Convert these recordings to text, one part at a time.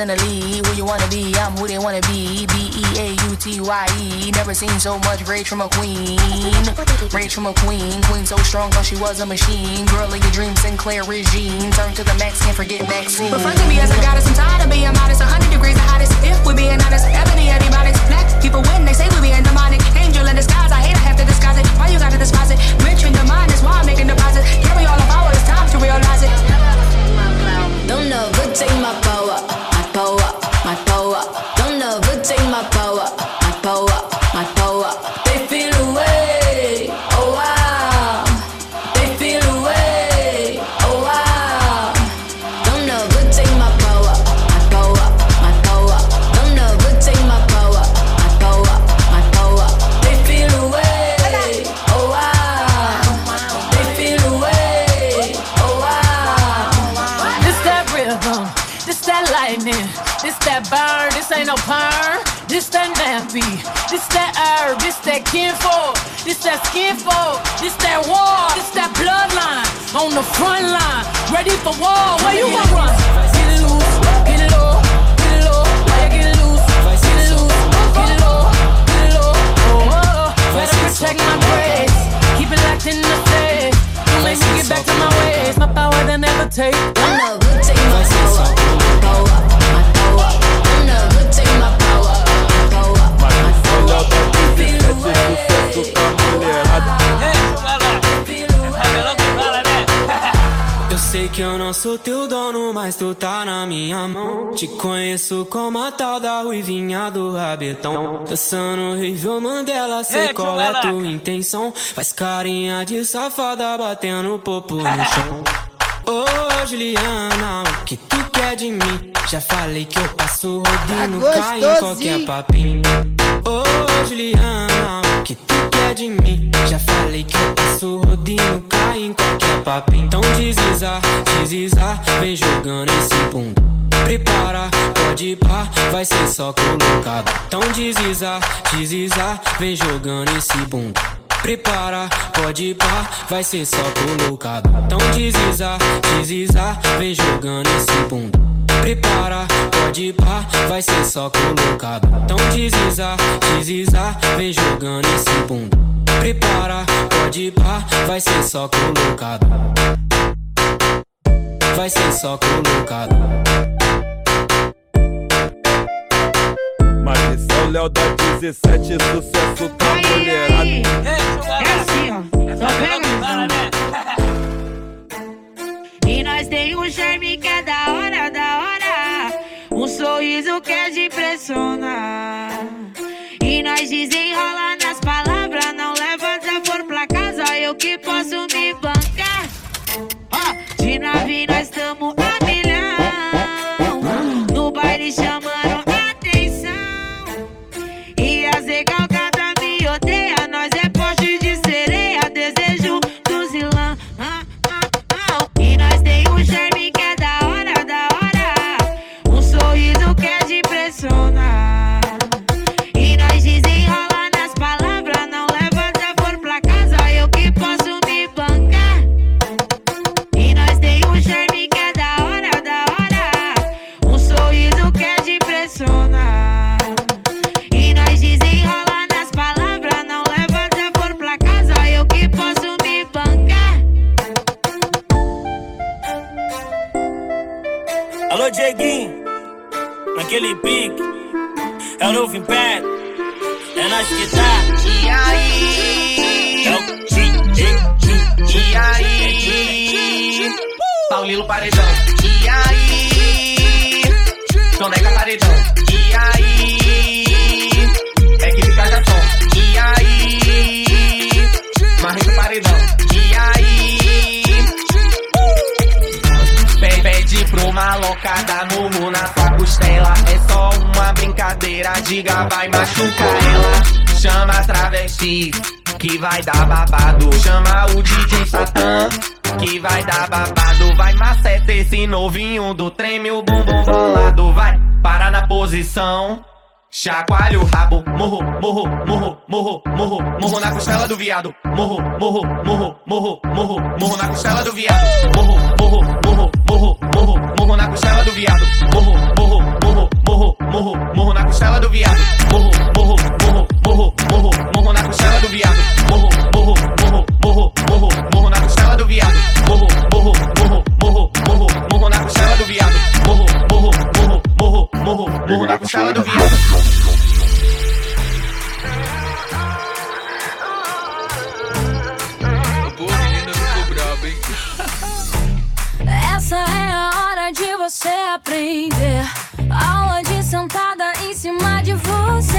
in lead. Who you wanna be? I'm who they wanna be. B E A U T Y E. Never seen so much rage from a queen. Rage from a queen. Queen so strong, thought she was a machine. Girl of your dreams, Sinclair regime. Turn to the max, can't forget Maxine. But to me as a goddess, I'm tired of being modest. 100 degrees the hottest. If we're being honest, ebony antibiotics. Black people win, they say we being no perm. This that nappy, this that herb, this that kinfolk, this that skinfolk, this that war, this that bloodline. On the front line, ready for war. Where you gonna run? Get loose, get it get it. Why you get loose? Get loose, get it get it. Oh, oh, oh. Protect my grace, keep it locked in the safe. Don't make me get back to my ways. My power they never take que eu não sou teu dono, mas tu tá na minha mão. Te conheço como a tal da ruivinha do rabetão. Dançando horrível Mandela, sei qual é tua intenção. Faz carinha de safada batendo popo no chão. Ô oh, Juliana, o que tu quer de mim? Já falei que eu passo rodinho, tá cai em qualquer papinho. Ô oh, Juliana, quer de mim? Já falei que eu passo rodinho, cai em qualquer papinho. Então deslizar, deslizar, vem jogando esse bunda. Prepara, pode pá, vai ser só colocado. Então deslizar, deslizar, vem jogando esse bunda. Prepara, pode pá, vai ser só colocado. Então deslizar, deslizar, vem jogando esse bunda. Prepara, pode ir pá, vai ser só colocado. Então deslizar, deslizar, vem jogando esse bunda. Prepara, pode ir pá, vai ser só colocado. Vai ser só colocado. Mas esse é o Léo da 17, sucesso pra mulherada. É assim, ó. Só pega E nós tem um charme que é da hora, da hora. Sorriso que é de impressionar. E nós desenrola nas palavras. Não leva desaforo pra casa. Eu que posso me bancar. Ó, de nave nós tamo que vai dar babado. Chama o DJ Satã, que vai dar babado. Vai maceta esse novinho do treme, o bumbum bolado. Vai, para na posição. Chacoalha o rabo, morro, morro, morro, morro, morro, morro na costela do viado. Morro, morro, morro, morro, morro, morro na costela do viado. Morro, morro, morro, morro, morro, morro na costela do viado. Morro, morro, morro, morro, morro, morro na costela do viado. Morro, morro, morro, morro, morro, na costela do viado. Morro, morro, morro, morro, morro, morro na costela do viado. Morro, morro, morro, morro, morro, morro na costela do viado. Morro, morro, morro, morro, morro, morro na costela do viado. Essa é a hora de você aprender. Aula de sentada em cima de você.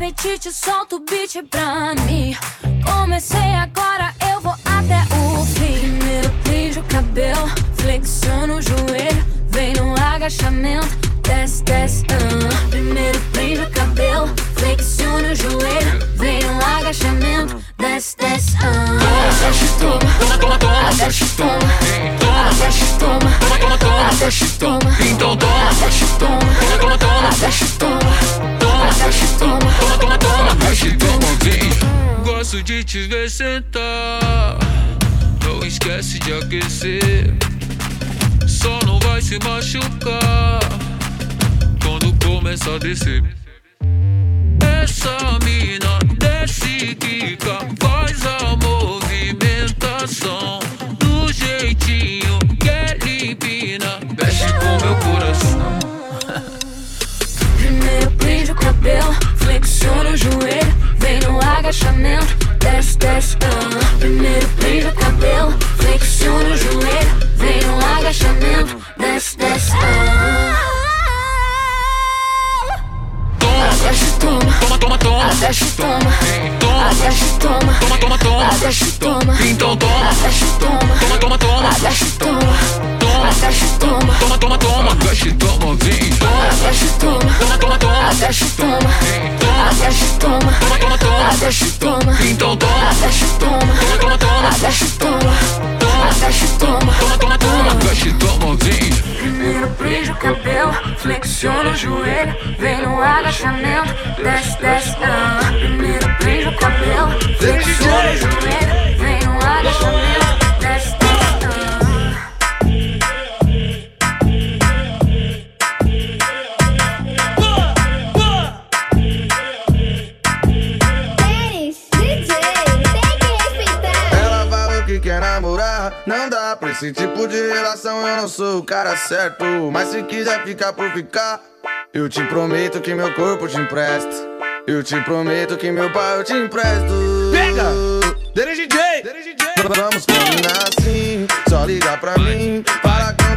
Apetite, solta o beat pra mim. Comecei agora, eu vou até o fim. Primeiro prende o cabelo, flexiona o joelho. Vem no agachamento, desce, desce. ah. Primeiro prende o cabelo, flexiona o joelho. Vem no agachamento, desce, desce. Ah. Desce, toma, toma, toma, desce, toma. Toma, desce, toma, toma, toma, toma, desce, toma. Então toma, desce, toma, toma, toma, toma, desce, toma. Toma, desce, toma, toma, toma, toma, desce, toma. Vem. Gosto de te ver sentar. Não esquece de aquecer. Só não vai se machucar quando começa a descer. Essa mina desce, quica, faz a movimentação toma, desce, toma, toma, toma, não dá pra esse tipo de relação. Eu não sou o cara certo, mas se quiser ficar por ficar, eu te prometo que meu corpo te empresto. Eu te prometo que meu pai eu te empresto. Pega! Dere DJ! Vamos combinar assim, só liga pra mim.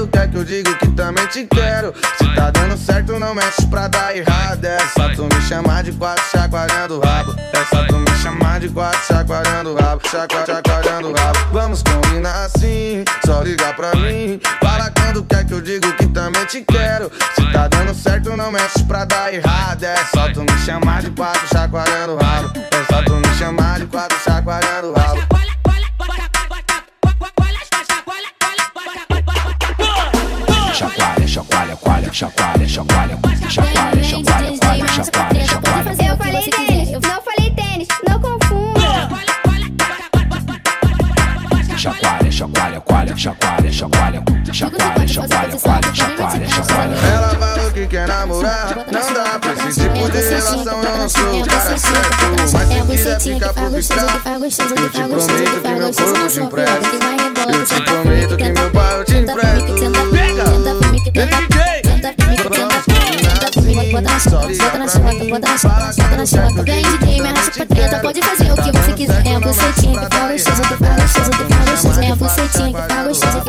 Quando quer que eu digo que também te quero. Se tá dando certo, não mexe pra dar errado. É só tu me chamar de quatro chacoalhando o rabo. É só tu me chamar de quatro chacoalhando o rabo. Chacoalhando o rabo. Vamos combinar assim, só liga pra mim. Fala quando quer que eu digo que também te quero. Se tá dando certo, não mexe pra dar errado. É só tu me chamar de quatro chacoalhando o rabo. É só tu me chamar de quatro chacoalhando o rabo. Chacoalha, chacoalha, coalha, chacoalha, chacoalha, chacoalha, chacoalha, coalha, chacoalha, chacoalha. Eu falei tênis, não falei Chacoalha, chacoalha, coalha, chacoalha, chacoalha, chacoalha, chacoalha, coalha, chacoalha, chacoalha. Ela falou que quer namorar, não dá pra esse tipo de relação. Eu não sou o cara certo, mas se quiser ficar por ficar, eu te prometo que meu corpo te empresto. Eu te prometo que meu pai te empresto. Bota na chota, bota na chota, bota na chota, bota na chota. Vem DJ, me arrasta pra treta, pode fazer o que você quiser. É a que. É a que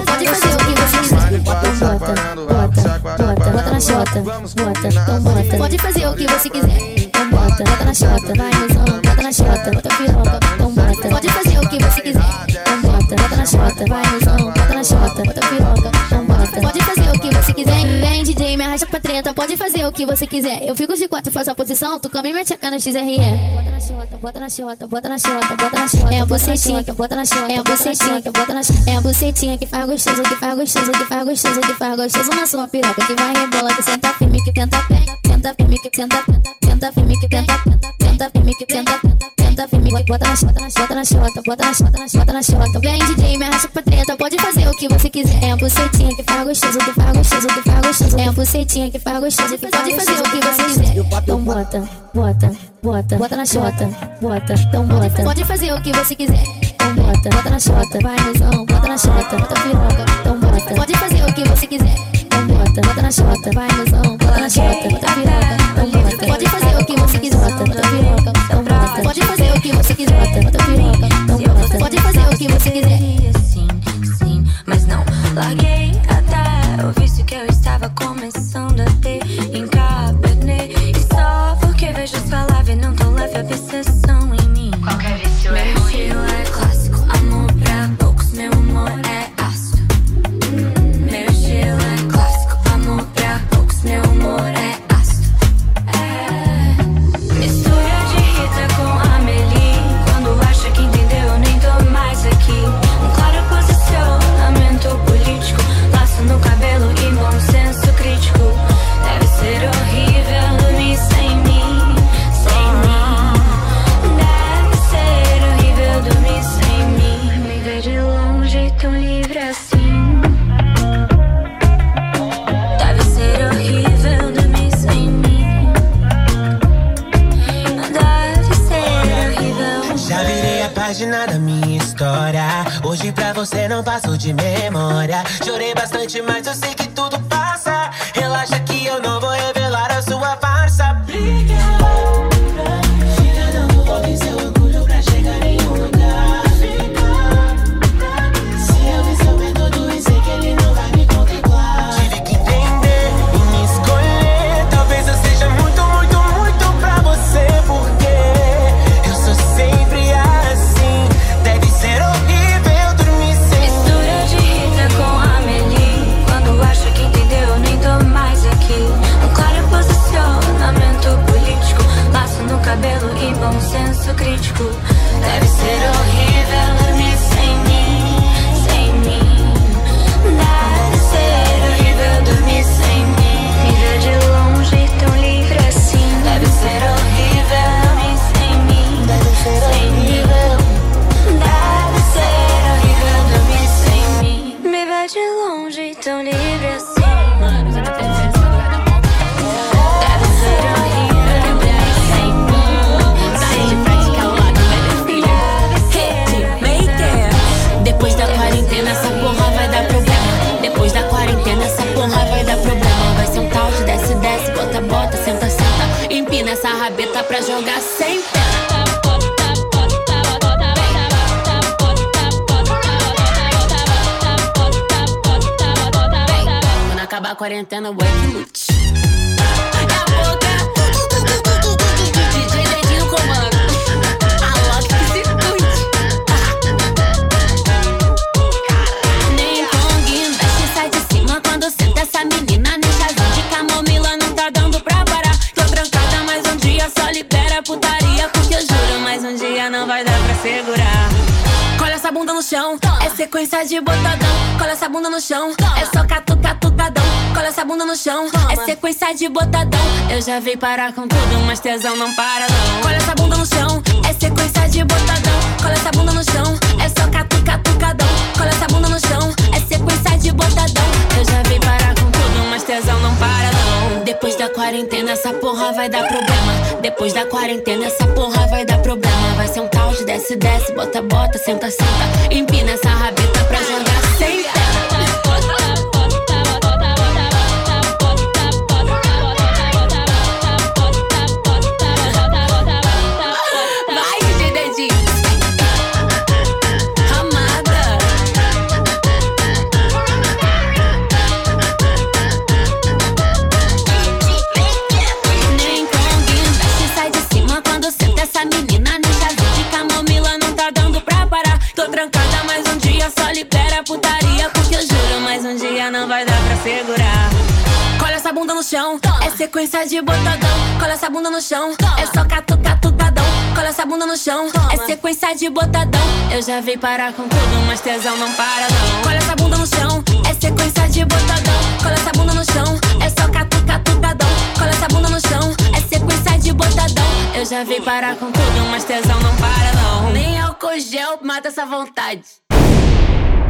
pode fazer o que você quiser. Então bota, bota, bota, bota na chota, bota, então bota. Pode fazer o que você quiser. Então bota, bota na chota, vai mozão, bota na chota, bota piroca, então bota. Pode fazer o que você quiser. Então bota, bota na chota, vai mozão, bota na chota, bota piroca, então bota. DJ, me arrasta pra treta, pode fazer o que você quiser. Eu fico de quatro, faço a posição, tu come minha tcheca no XRE. Bota na chota, bota na chota, bota na chota, bota na chota. É a bucetinha que bota na chota, é a bucetinha que bota na chota. É a bucetinha que faz gostoso, que faz gostoso, que faz gostoso, que faz gostoso na sua piroca. Que vai rebola, que senta firme, que tenta tenta firme, que tenta, tenta firme, que tenta, tenta firme, que tenta, tenta firme. Bota na chota, na chota, na chota, bota na chota, na chota, na chota. Vem DJ, me arrasta pra treta, pode fazer o que você quiser. É a bucetinha que faz gostoso, que faz gostoso, que faz gostoso. É a bucetinha que faz gostoso, que pode fazer o que você quiser. Então bota, bota, bota, bota na chota, bota, então bota. Pode fazer o que você quiser. Então bota, bota na chota, vai mozão, bota na chota, bota piroca, então bota. Pode fazer o que você quiser. Então bota, bota na chota, vai mozão, bota na chota, bota piroca, então bota. Pode fazer o que você quiser, bota, bota piroca, então bota. Pode fazer o que Chorei bastante, mas eu acabar a lute. É a boca. DJ Dedinho comando. Alok que se cuide. Nem Kong mexe, sai de cima quando senta essa menina. Nem chazinho de camomila não tá dando pra parar. Tô trancada mais um dia, só libera a putaria. Porque eu juro, mais um dia não vai dar pra segurar. Cola essa bunda no chão, é sequência de botadão. Cola essa bunda no chão, é só catu, catucadão. Cola essa bunda no chão, é sequência de botadão. Eu já vim parar com tudo, mas tesão não para não. Cola essa bunda no chão, é sequência de botadão. Cola essa bunda no chão, é só catu, catucadão. Cola essa bunda no chão, é sequência de botadão. Eu já vim parar com tudo, mas tesão não para não. Depois da quarentena, essa porra vai dar problema. Depois da quarentena, essa porra vai dar problema. Vai ser um de desce, desce, bota, bota, senta, senta. Empina essa rabeta pra jogar sem pé. Chão. É sequência de botadão, cola essa bunda no chão. É só catucatutadão, cola essa bunda no chão. É sequência de botadão. Eu já vim parar com tudo, mas tesão não para não. Cola essa bunda no chão, é sequência de botadão. Cola essa bunda no chão, é só catucatutadão. Cola essa bunda no chão, é sequência de botadão. Eu já vim parar com tudo, mas tesão não para não. Nem álcool gel mata essa vontade.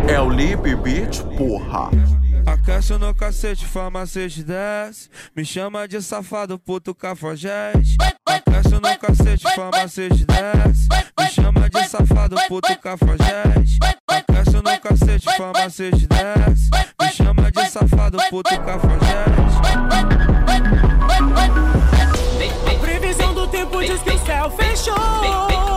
É o Lip Beat, porra. Aquece no cacete, farmacete desce. Me chama de safado, puto cafajeste. Aquece no cacete, farmacete desce. Me chama de safado, puto cafajeste. Aquece no cacete, farmacete desce. Me chama de safado, puto cafajeste. Previsão do tempo diz que o céu fechou.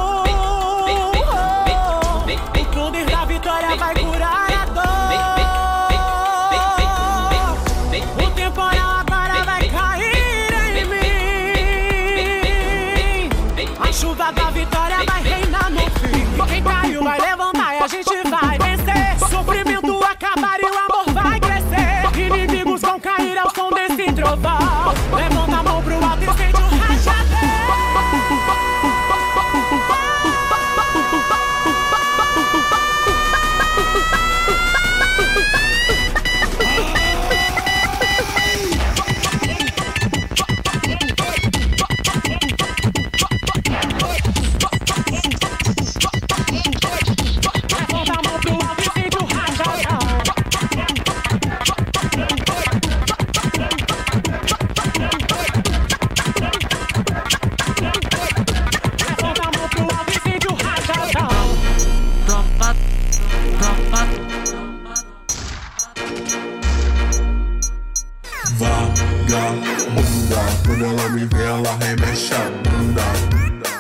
Vagabunda, quando ela me vê, ela remexe a bunda.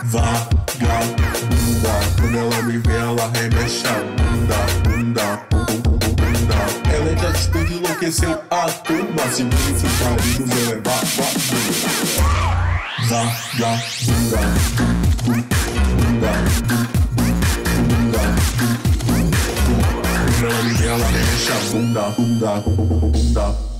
Vagabunda, quando ela me vê, ela remexe a bunda. Bunda, bunda. Ela é de atitude, enlouqueceu a turma. Se você for marido, vou levar vagabunda. Vagabunda, bunda, bunda, ela me vê, ela remexe a bunda. Bunda, bunda.